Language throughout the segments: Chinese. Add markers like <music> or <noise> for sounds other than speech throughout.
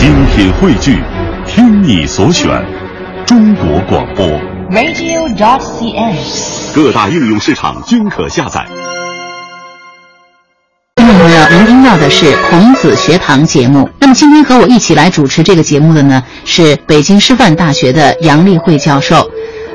精品汇聚，听你所选，中国广播。radio.cn。各大应用市场均可下载。听众朋友，您听到的是孔子学堂节目。那么今天和我一起来主持这个节目的呢，是北京师范大学的杨立慧教授。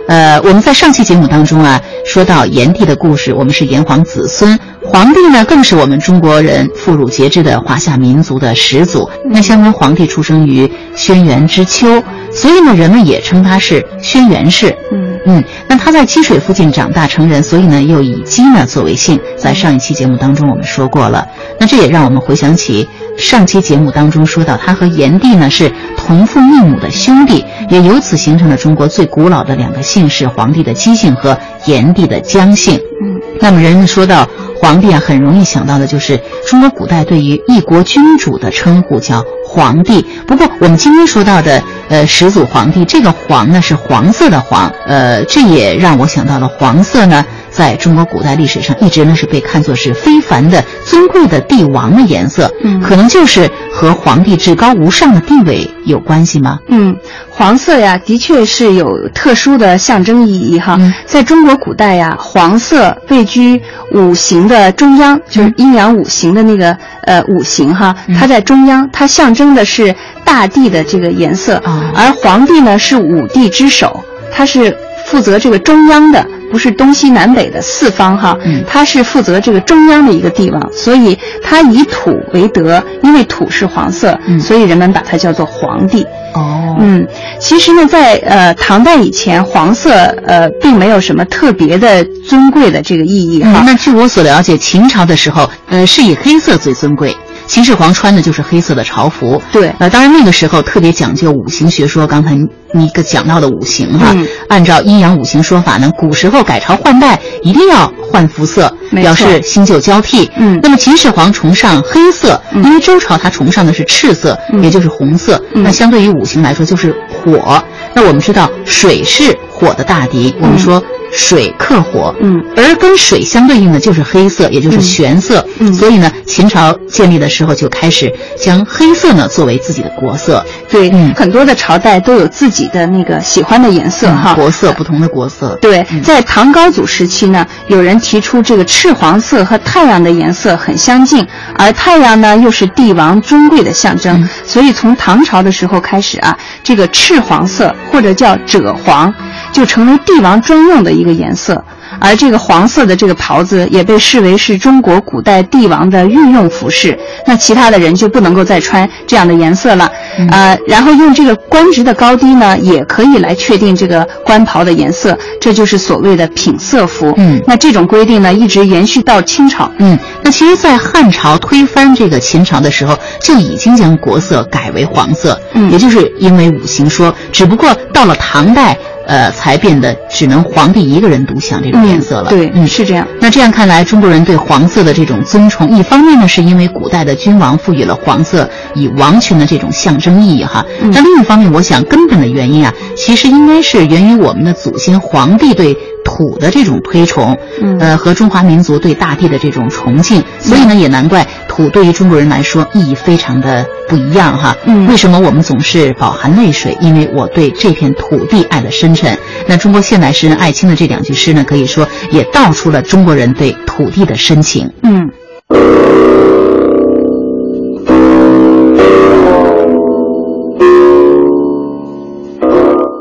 呃，我们在上期节目当中啊，说到炎帝的故事，我们是炎黄子孙，黄帝呢更是我们中国人妇孺皆知的华夏民族的始祖。那相传黄帝出生于轩辕之丘，所以呢，人们也称他是轩辕氏。嗯嗯，那他在积水附近长大成人，所以呢，又以姬呢作为姓。在上一期节目当中我们说过了，那这也让我们回想起上期节目当中说到，他和炎帝呢是同父异母的兄弟，也由此形成了中国最古老的两个姓氏：黄帝的姬姓和炎帝的姜姓。嗯，那么人们说到皇帝啊，很容易想到的就是中国古代对于一国君主的称呼叫皇帝。不过我们今天说到的呃始祖皇帝，这个黄呢是黄色的黄，呃，这也让我想到了黄色呢。在中国古代历史上，一直呢是被看作是非凡的、尊贵的帝王的颜色，嗯可能就是和皇帝至高无上的地位有关系吗？嗯，黄色呀，的确是有特殊的象征意义哈。嗯在中国古代呀，黄色位居五行的中央，就是阴阳五行的那个呃五行哈，嗯它在中央，它象征的是大地的这个颜色，哦而皇帝呢是五帝之首，他是负责这个中央的。不是东西南北的四方哈，嗯他是负责这个中央的一个帝王，所以他以土为德，因为土是黄色，嗯所以人们把它叫做皇帝。哦，嗯，其实呢，在呃唐代以前，黄色呃并没有什么特别的尊贵的这个意义哈。嗯，那据我所了解，秦朝的时候，呃，是以黑色最尊贵。秦始皇穿的就是黑色的朝服，对呃，当然那个时候特别讲究五行学说。刚才你个讲到的五行哈，嗯按照阴阳五行说法呢，古时候改朝换代一定要换肤色，表示新旧交替。嗯那么秦始皇崇尚黑色，嗯因为周朝他崇尚的是赤色，嗯也就是红色。嗯那相对于五行来说，就是火。那我们知道水是火的大敌，我们说水克火。嗯而跟水相对应的就是黑色，也就是玄色。嗯所以呢，秦朝建立的时候就开始将黑色呢作为自己的国色。对，嗯很多的朝代都有自己的那个喜欢的颜色哈。国色不同的国色。对嗯，在唐高祖时期呢，有人提出这个赤黄色和太阳的颜色很相近，而太阳呢又是帝王尊贵的象征，嗯所以从唐朝的时候开始啊，这个赤黄色或者叫赭黄，就成为帝王专用的一个颜色。而这个黄色的这个袍子也被视为是中国古代帝王的御用服饰，那其他的人就不能够再穿这样的颜色了。嗯呃，然后用这个官职的高低呢，也可以来确定这个官袍的颜色，这就是所谓的品色服。嗯那这种规定呢，一直延续到清朝。嗯，那其实，在汉朝推翻这个秦朝的时候，就已经将国色改为黄色。嗯也就是因为五行说，只不过到了唐代，呃，才变得只能皇帝一个人独享这种颜色了。对，嗯，是这样。那这样看来，中国人对黄色的这种尊崇，一方面呢，是因为古代的君王赋予了黄色以王权的这种象征意义哈。嗯那另一方面，我想根本的原因啊，其实应该是源于我们的祖先皇帝对土的这种推崇，嗯呃，和中华民族对大地的这种崇敬。所以呢，也难怪土对于中国人来说意义非常的不一样哈。嗯为什么我们总是饱含泪水？因为我对这片土地爱的深沉。那中国现代诗人艾青的这两句诗呢，可以说也道出了中国人对土地的深情。嗯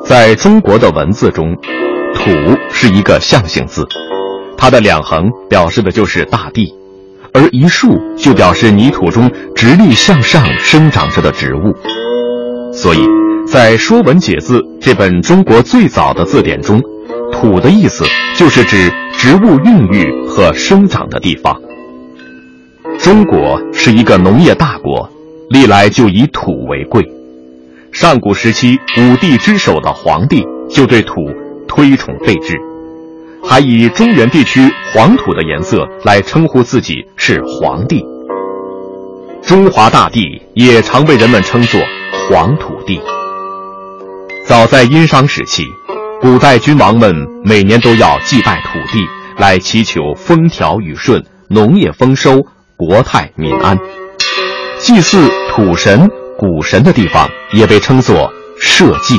在中国的文字中，土是一个象形字，它的两横表示的就是大地，而一竖就表示泥土中直立向上生长着的植物。所以，在《说文解字》这本中国最早的字典中，土的意思就是指植物孕育和生长的地方。中国是一个农业大国，历来就以土为贵。上古时期，五帝之首的黄帝就对土推崇备至，还以中原地区黄土的颜色来称呼自己是黄帝。中华大地也常被人们称作黄土地。早在殷商时期，古代君王们每年都要祭拜土地，来祈求风调雨顺、农业丰收、国泰民安。祭祀土神谷神的地方，也被称作社稷。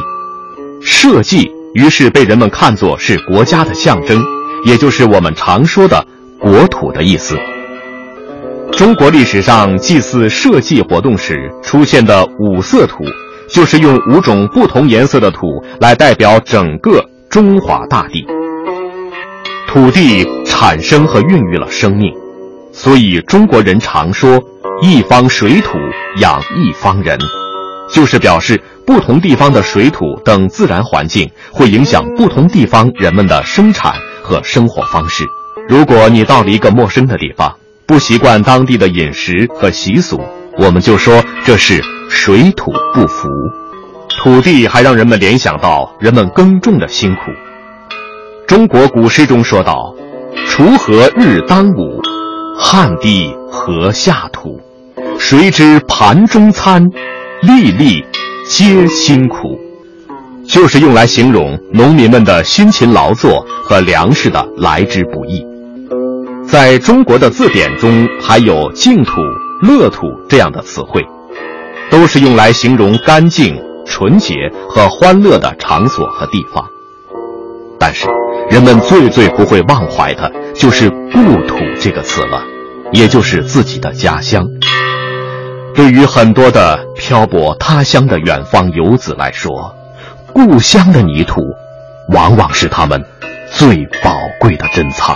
社稷于是被人们看作是国家的象征，也就是我们常说的国土的意思。中国历史上祭祀社稷活动时出现的五色土，就是用五种不同颜色的土来代表整个中华大地。土地产生和孕育了生命，所以中国人常说“一方水土养一方人”，就是表示不同地方的水土等自然环境会影响不同地方人们的生产和生活方式。如果你到了一个陌生的地方，不习惯当地的饮食和习俗，我们就说这是水土不服。土地还让人们联想到人们耕种的辛苦。中国古诗中说道：“锄禾日当午，汗滴禾下土。谁知盘中餐，粒粒皆辛苦。”就是用来形容农民们的辛勤劳作和粮食的来之不易。在中国的字典中，还有净土、乐土这样的词汇，都是用来形容干净、纯洁和欢乐的场所和地方。但是，人们最最不会忘怀的就是“故土”这个词了，也就是自己的家乡。对于很多的漂泊他乡的远方游子来说，故乡的泥土，往往是他们最宝贵的珍藏。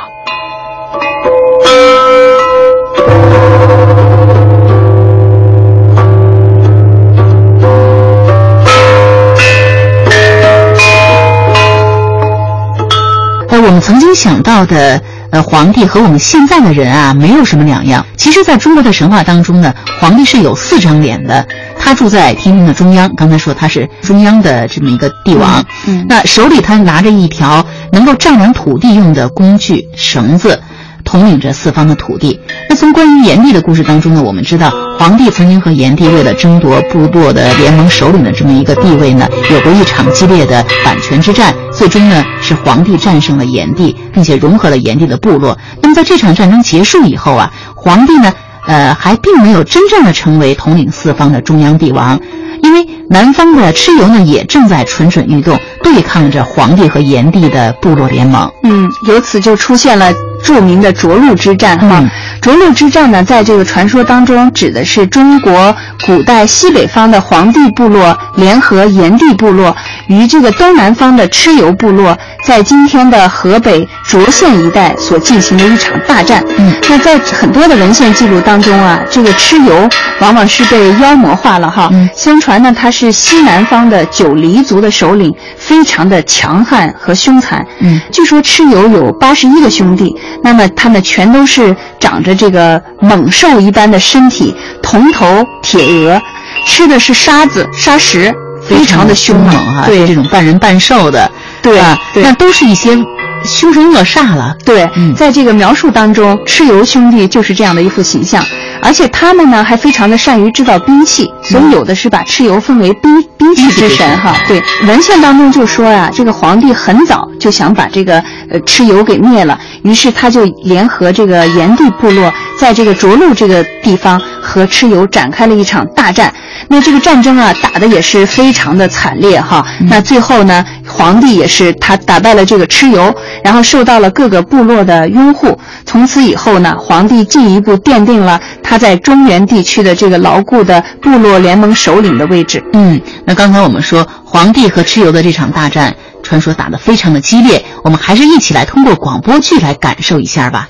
呃，我们曾经想到的，呃，皇帝和我们现在的人啊，没有什么两样。其实，在中国的神话当中呢，皇帝是有四张脸的。他住在天庭的中央，刚才说他是中央的这么一个帝王。嗯，那手里他拿着一条能够丈量土地用的工具——绳子。统领着四方的土地。那从关于炎帝的故事当中呢，我们知道皇帝曾经和炎帝为了争夺部落的联盟首领的这么一个地位呢，有过一场激烈的版权之战。最终呢，是皇帝战胜了炎帝，并且融合了炎帝的部落。那么在这场战争结束以后啊，皇帝呢，呃，还并没有真正的成为统领四方的中央帝王，因为南方的蚩尤呢，也正在蠢蠢欲动，对抗着黄帝和炎帝的部落联盟。嗯，由此就出现了。著名的涿鹿之战，哈，涿鹿之战呢，在这个传说当中，指的是中国古代西北方的黄帝部落联合炎帝部落，与这个东南方的蚩尤部落，在今天的河北涿县一带所进行的一场大战。嗯，那在很多的文献记录当中啊，这个蚩尤往往是被妖魔化了，哈。嗯，相传呢，他是西南方的九黎族的首领，非常的强悍和凶残。嗯，据说蚩尤有八十一个兄弟。那么他们全都是长着这个猛兽一般的身体，铜头铁额，吃的是沙子沙石，非常的凶猛哈。对这种半人半兽的，对啊，那都是一些凶神恶煞了。对，在这个描述当中，蚩尤兄弟就是这样的一副形象。而且他们呢，还非常的善于制造兵器，所以有的是把蚩尤分为兵兵器之神哈。对，文献当中就说呀，这个皇帝很早就想把这个呃蚩尤给灭了，于是他就联合这个炎帝部落，在这个涿鹿这个地方和蚩尤展开了一场大战。那这个战争啊，打的也是非常的惨烈哈。那最后呢，皇帝也是他打败了这个蚩尤，然后受到了各个部落的拥护。从此以后呢，皇帝进一步奠定了他在中原地区的这个牢固的部落联盟首领的位置。嗯，那刚才我们说皇帝和蚩尤的这场大战，传说打得非常的激烈，我们还是一起来通过广播剧来感受一下吧。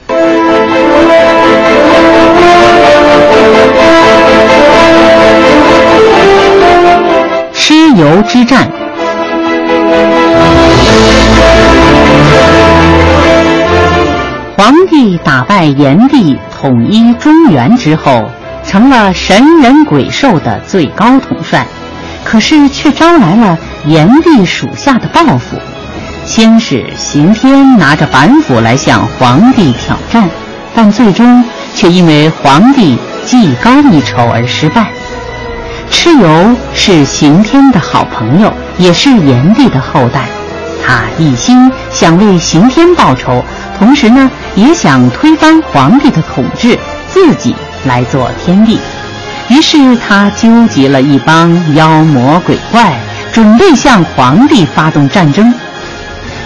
蚩尤之战。皇帝打败炎帝，统一中原之后，成了神人鬼兽的最高统帅。可是却招来了炎帝属下的报复。先是刑天拿着板斧来向皇帝挑战，但最终却因为皇帝技高一筹而失败。蚩尤是刑天的好朋友，也是炎帝的后代。他一心想为刑天报仇，同时呢，也想推翻皇帝的统治，自己来做天帝。于是他纠集了一帮妖魔鬼怪，准备向皇帝发动战争。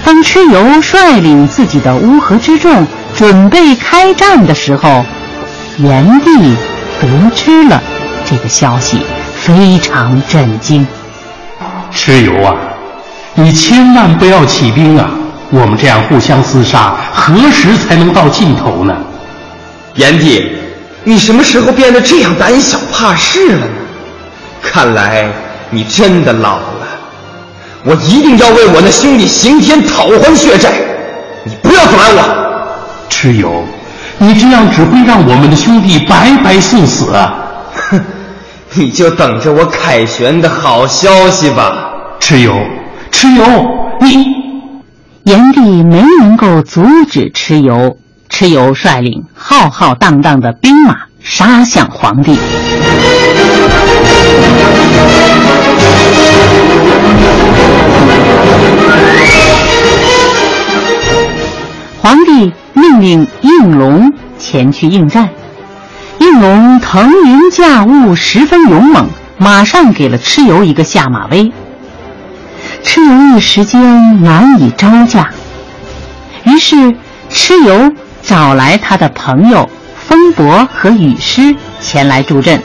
当蚩尤率领自己的乌合之众准备开战的时候，炎帝得知了这个消息，非常震惊。蚩尤啊，你千万不要起兵啊！我们这样互相厮杀，何时才能到尽头呢？炎帝，你什么时候变得这样胆小怕事了呢？看来你真的老了。我一定要为我那兄弟刑天讨还血债，你不要阻拦我。蚩尤，你这样只会让我们的兄弟白白送死啊！哼，<laughs> 你就等着我凯旋的好消息吧。蚩尤，蚩尤，你……炎帝没能够阻止蚩尤，蚩尤率领浩浩荡荡的兵马杀向皇帝。皇帝命令应龙前去应战，应龙腾云驾雾，十分勇猛，马上给了蚩尤一个下马威。蚩尤一时间难以招架，于是蚩尤找来他的朋友风伯和雨师前来助阵。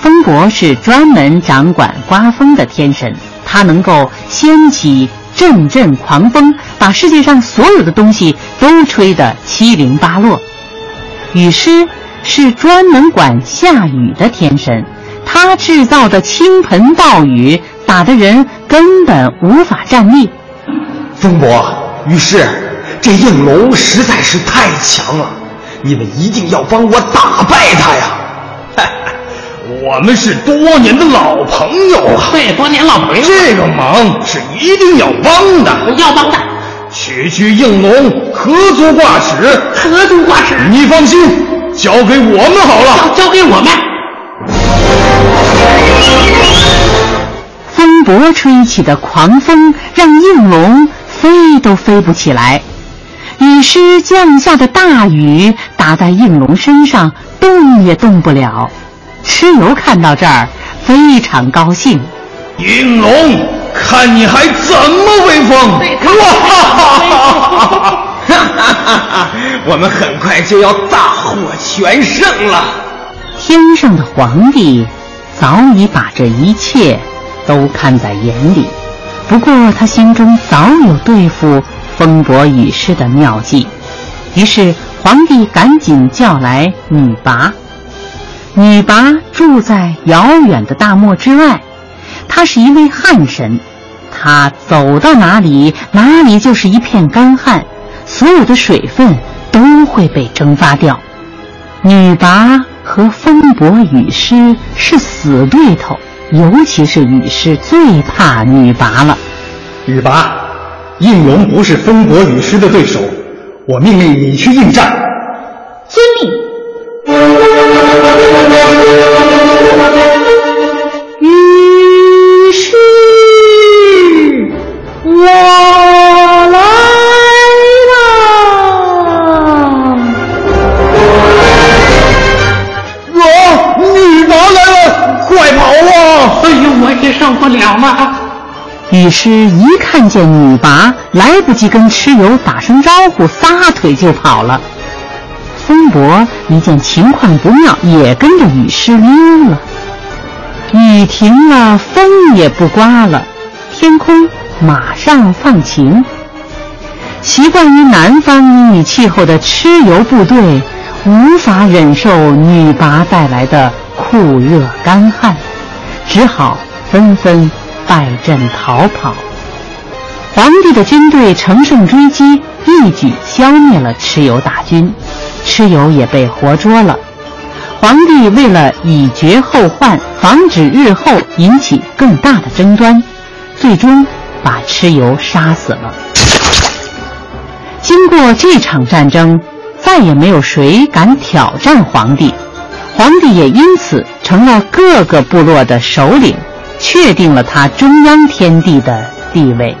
风伯是专门掌管刮风的天神，他能够掀起。阵阵狂风把世界上所有的东西都吹得七零八落。雨师是专门管下雨的天神，他制造的倾盆暴雨打得人根本无法站立。风伯、雨师，这应龙实在是太强了，你们一定要帮我打败他呀！我们是多年的老朋友啊！对，多年老朋友。这个忙是一定要帮的，要帮的。区区应龙，何足挂齿？何足挂齿？你放心，交给我们好了。交给我们。风伯吹起的狂风让应龙飞都飞不起来，雨师降下的大雨打在应龙身上，动也动不了。蚩尤看到这儿，非常高兴。应龙，看你还怎么威风！哇哈哈哈！我们很快就要大获全胜了。天上的皇帝早已把这一切都看在眼里，不过他心中早有对付风伯雨师的妙计，于是皇帝赶紧叫来女娲。女娲住在遥远的大漠之外，她是一位旱神，她走到哪里，哪里就是一片干旱，所有的水分都会被蒸发掉。女娲和风伯雨师是死对头，尤其是雨师最怕女娲了。女娲，应龙不是风伯雨师的对手，我命令你去应战。于是，一看见女娲，来不及跟蚩尤打声招呼，撒腿就跑了。风伯一见情况不妙，也跟着雨师溜了。雨停了，风也不刮了，天空马上放晴。习惯于南方阴雨气候的蚩尤部队无法忍受女娲带来的酷热干旱，只好纷纷败阵逃跑。皇帝的军队乘胜追击，一举消灭了蚩尤大军。蚩尤也被活捉了。皇帝为了以绝后患，防止日后引起更大的争端，最终把蚩尤杀死了。经过这场战争，再也没有谁敢挑战皇帝，皇帝也因此成了各个部落的首领，确定了他中央天地的地位。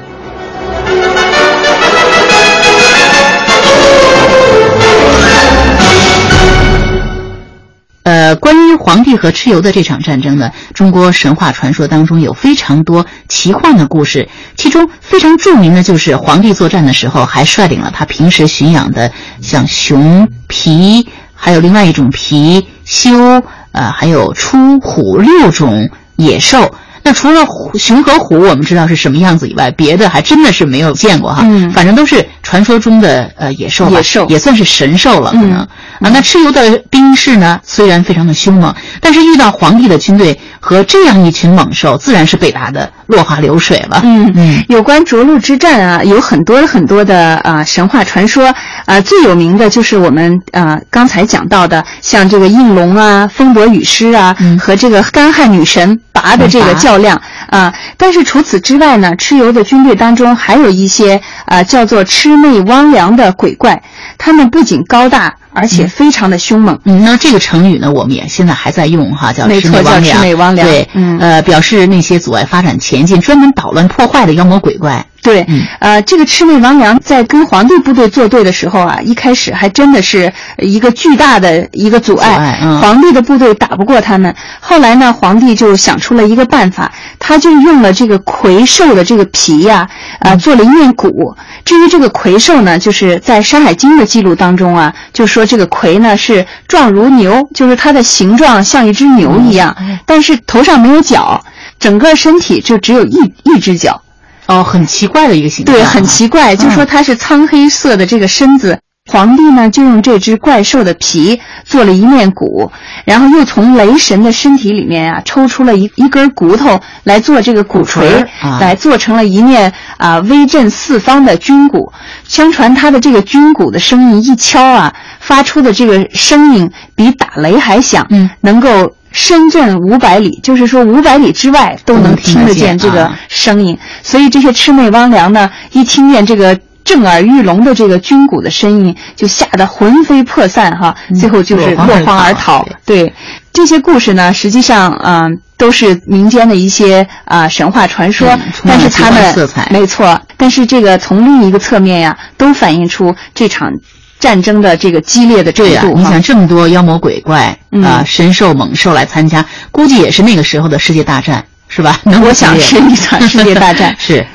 呃，关于皇帝和蚩尤的这场战争呢，中国神话传说当中有非常多奇幻的故事，其中非常著名的就是皇帝作战的时候还率领了他平时驯养的像熊、皮，还有另外一种皮修，呃，还有出虎六种野兽。那除了熊和虎，我们知道是什么样子以外，别的还真的是没有见过哈。嗯，反正都是传说中的呃野兽吧，野兽也算是神兽了，可能、嗯啊。那蚩尤的兵士呢，虽然非常的凶猛，但是遇到皇帝的军队和这样一群猛兽，自然是被打的落花流水了。嗯嗯有关涿鹿之战啊，有很多很多的啊、神话传说啊、最有名的就是我们啊、刚才讲到的，像这个应龙啊、风伯雨师啊、嗯和这个干旱女神拔的这个拔较量啊、但是除此之外呢，蚩尤的军队当中还有一些啊、叫做魑魅魍魉的鬼怪，他们不仅高大，而且非常的凶猛。嗯，那这个成语呢，我们也现在还在用哈，叫魑魅魍魑魅魍魉对，嗯呃，表示那些阻碍发展前进、专门捣乱破坏的妖魔鬼怪。对，嗯呃，这个魑魅魍魉在跟皇帝部队作对的时候啊，一开始还真的是一个巨大的一个阻碍，阻碍嗯皇帝的部队打不过他们。后来呢，皇帝就想出了一个办法，他就用了这个魁兽的这个皮呀、啊，嗯做了一面鼓。至于这个魁兽呢，就是在《山海经》的记录当中啊，就说这个魁呢是状如牛，就是它的形状像一只牛一样，嗯但是头上没有角，整个身体就只有一一只脚。哦，很奇怪的一个形象啊。对，很奇怪，就说它是苍黑色的这个身子。皇帝呢，就用这只怪兽的皮做了一面鼓，然后又从雷神的身体里面啊抽出了一一根骨头来做这个鼓槌，鼓槌啊来做成了一面啊威震四方的军鼓。相传他的这个军鼓的声音一敲啊，发出的这个声音比打雷还响，嗯能够深圳五百里，就是说五百里之外都能听得见这个啊声音。所以这些魑魅魍魉呢，一听见这个震耳欲聋的这个军鼓的声音，就吓得魂飞魄散哈，最后就是落荒而逃。对这些故事呢，实际上啊、呃都是民间的一些啊、神话传说，嗯但是他奇幻们没错，但是这个从另一个侧面呀，都反映出这场战争的这个激烈的程对呀、度哈你想这么多妖魔鬼怪嗯啊、神兽猛兽来参加，估计也是那个时候的世界大战，是吧？能 <laughs> 我想。是一场世界大战 <laughs> 是。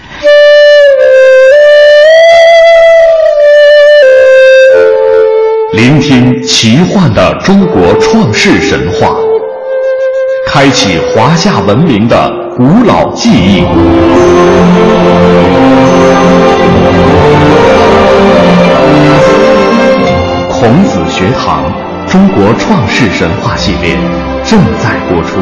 聆听奇幻的中国创世神话，开启华夏文明的古老记忆。堂中国创世神话系列正在播出。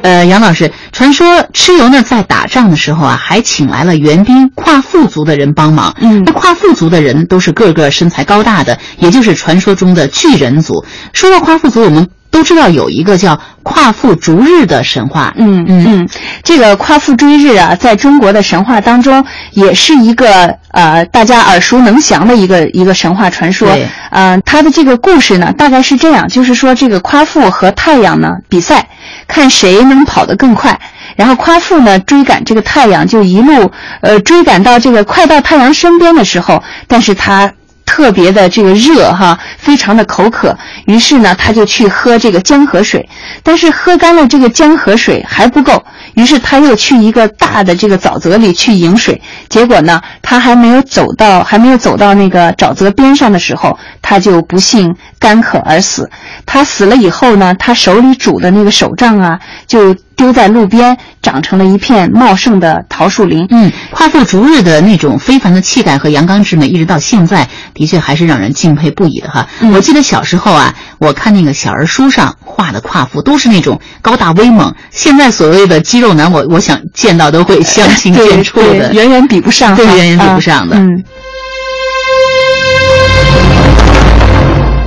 呃，杨老师，传说蚩尤呢在打仗的时候啊，还请来了援兵夸父族的人帮忙。嗯那夸父族的人都是个个身材高大的，也就是传说中的巨人族。说到夸父族，我们都知道有一个叫夸父逐日的神话。嗯嗯嗯，这个夸父追日啊，在中国的神话当中，也是一个呃大家耳熟能详的一个一个神话传说对。呃，它的这个故事呢，大概是这样，就是说这个夸父和太阳呢比赛，看谁能跑得更快。然后夸父呢追赶这个太阳，就一路呃追赶到这个快到太阳身边的时候，但是他特别的这个热哈，非常的口渴，于是呢，他就去喝这个江河水，但是喝干了这个江河水还不够，于是他又去一个大的这个沼泽里去饮水，结果呢，他还没有走到还没有走到那个沼泽边上的时候，他就不幸干渴而死。他死了以后呢，他手里拄的那个手杖啊，就丢在路边，长成了一片茂盛的桃树林。嗯，夸父逐日的那种非凡的气概和阳刚之美，一直到现在，的确还是让人敬佩不已的哈。嗯我记得小时候啊，我看那个小儿书上画的夸父都是那种高大威猛，现在所谓的肌肉男，我我想见到都会相形对见绌的，远远比不上，对远远比不上的啊嗯。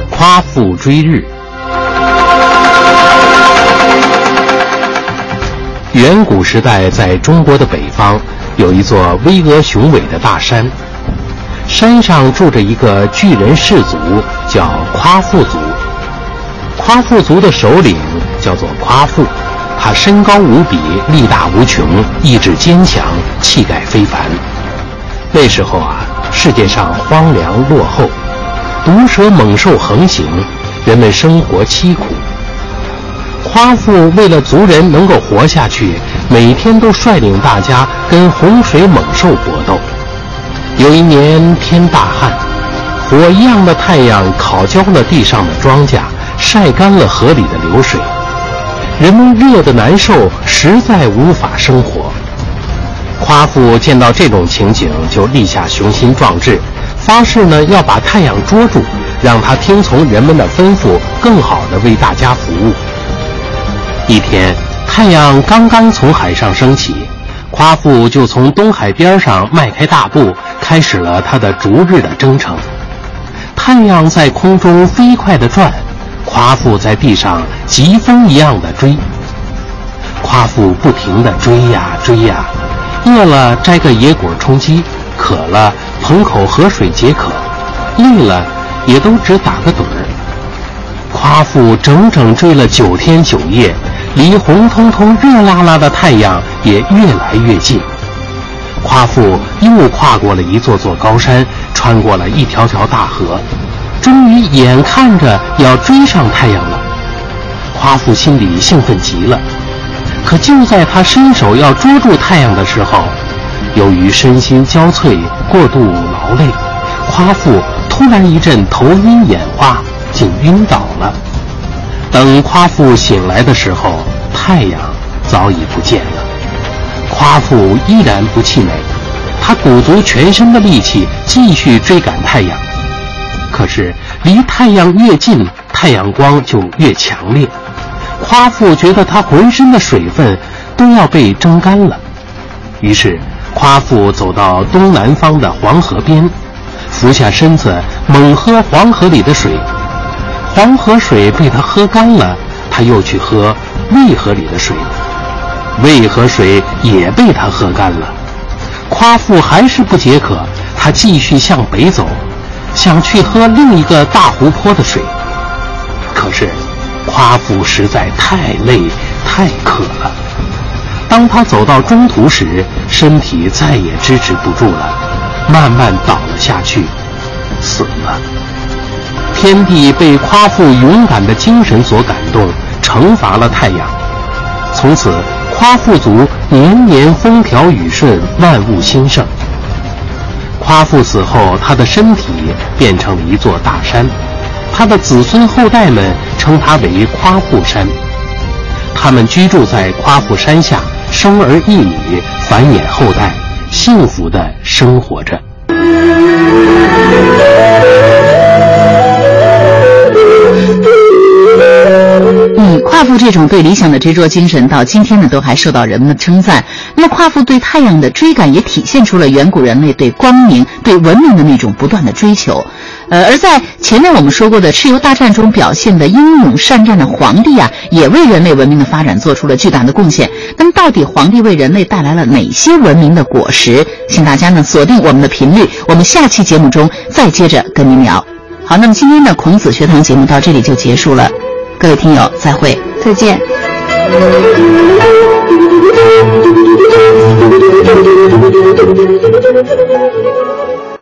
夸父追日。远古时代，在中国的北方，有一座巍峨雄伟的大山，山上住着一个巨人氏族，叫夸父族。夸父族的首领叫做夸父，他身高无比，力大无穷，意志坚强，气概非凡。那时候啊，世界上荒凉落后，毒蛇猛兽横行，人们生活凄苦。夸父为了族人能够活下去，每天都率领大家跟洪水猛兽搏斗。有一年天大旱，火一样的太阳烤焦了地上的庄稼，晒干了河里的流水，人们热得难受，实在无法生活。夸父见到这种情景，就立下雄心壮志，发誓呢要把太阳捉住，让他听从人们的吩咐，更好的为大家服务。一天，太阳刚刚从海上升起，夸父就从东海边上迈开大步，开始了他的逐日的征程。太阳在空中飞快地转，夸父在地上疾风一样的追。夸父不停地追呀追呀。饿了摘个野果充饥，渴了捧口河水解渴，累了也都只打个盹儿。夸父整整追了九天九夜，离红彤彤、热辣辣的太阳也越来越近。夸父又跨过了一座座高山，穿过了一条条大河，终于眼看着要追上太阳了。夸父心里兴奋极了。可就在他伸手要捉住太阳的时候，由于身心交瘁、过度劳累，夸父突然一阵头晕眼花，竟晕倒了。等夸父醒来的时候，太阳早已不见了。夸父依然不气馁，他鼓足全身的力气继续追赶太阳。可是离太阳越近，太阳光就越强烈。夸父觉得他浑身的水分都要被蒸干了，于是夸父走到东南方的黄河边，俯下身子猛喝黄河里的水。黄河水被他喝干了，他又去喝渭河里的水，渭河水也被他喝干了。夸父还是不解渴，他继续向北走，想去喝另一个大湖泊的水，可是。夸父实在太累太渴了。当他走到中途时，身体再也支持不住了，慢慢倒了下去，死了。天帝被夸父勇敢的精神所感动，惩罚了太阳。从此，夸父族年年风调雨顺，万物兴盛。夸父死后，他的身体变成了一座大山。他的子孙后代们称他为夸父山，他们居住在夸父山下，生儿育女，繁衍后代，幸福的生活着。这种对理想的执着精神，到今天呢，都还受到人们的称赞。那么，夸父对太阳的追赶，也体现出了远古人类对光明、对文明的那种不断的追求。呃，而在前面我们说过的蚩尤大战中表现的英勇善战的皇帝啊，也为人类文明的发展做出了巨大的贡献。那么，到底皇帝为人类带来了哪些文明的果实？请大家呢锁定我们的频率，我们下期节目中再接着跟您聊。好，那么今天的孔子学堂节目到这里就结束了，各位听友再会。再见。